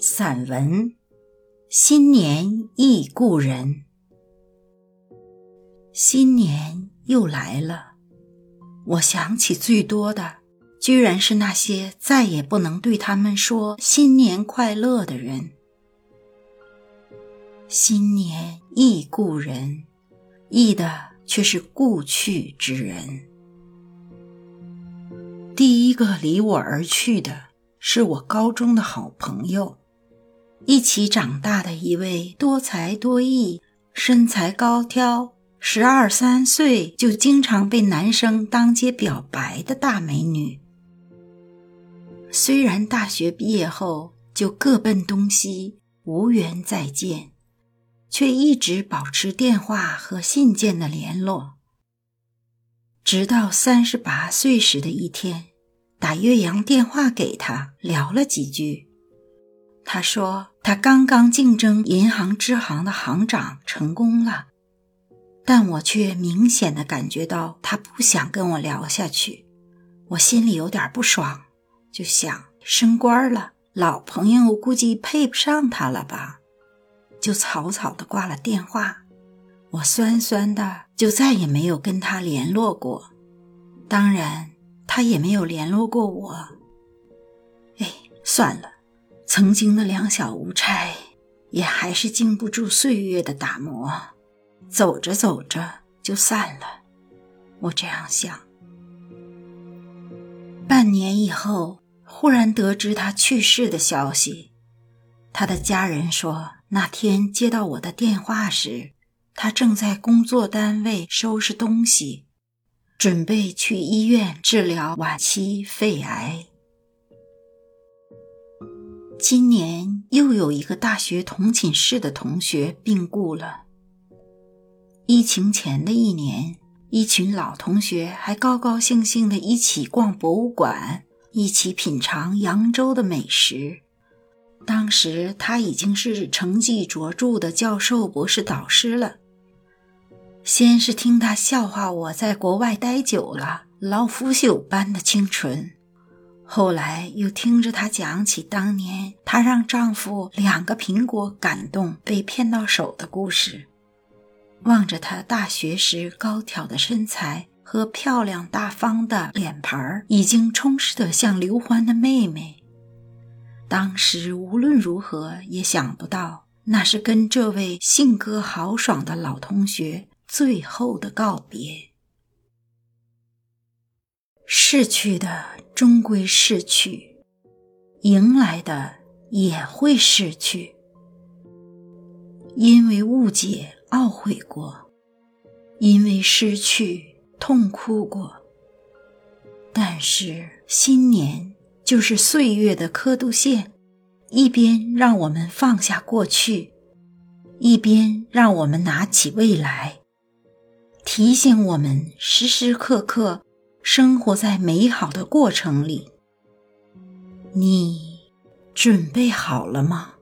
散文，新年忆故人。新年又来了，我想起最多的，居然是那些再也不能对他们说“新年快乐”的人。新年忆故人，忆的却是故去之人。第一个离我而去的是我高中的好朋友。一起长大的一位多才多艺、身材高挑、十二三岁就经常被男生当街表白的大美女。虽然大学毕业后就各奔东西，无缘再见，却一直保持电话和信件的联络。直到三十八岁时的一天，打岳阳电话给他聊了几句。他说：“他刚刚竞争银行支行的行长成功了，但我却明显的感觉到他不想跟我聊下去。我心里有点不爽，就想升官了，老朋友估计配不上他了吧，就草草的挂了电话。我酸酸的，就再也没有跟他联络过。当然，他也没有联络过我。哎，算了。”曾经的两小无猜，也还是经不住岁月的打磨，走着走着就散了。我这样想。半年以后，忽然得知他去世的消息。他的家人说，那天接到我的电话时，他正在工作单位收拾东西，准备去医院治疗晚期肺癌。今年又有一个大学同寝室的同学病故了。疫情前的一年，一群老同学还高高兴兴的一起逛博物馆，一起品尝扬州的美食。当时他已经是成绩卓著的教授、博士导师了。先是听他笑话我在国外待久了，老腐朽般的清纯。后来又听着她讲起当年她让丈夫两个苹果感动被骗到手的故事，望着她大学时高挑的身材和漂亮大方的脸盘儿，已经充实得像刘欢的妹妹。当时无论如何也想不到，那是跟这位性格豪爽的老同学最后的告别。逝去的终归逝去，迎来的也会逝去。因为误解懊悔过，因为失去痛哭过。但是新年就是岁月的刻度线，一边让我们放下过去，一边让我们拿起未来，提醒我们时时刻刻。生活在美好的过程里，你准备好了吗？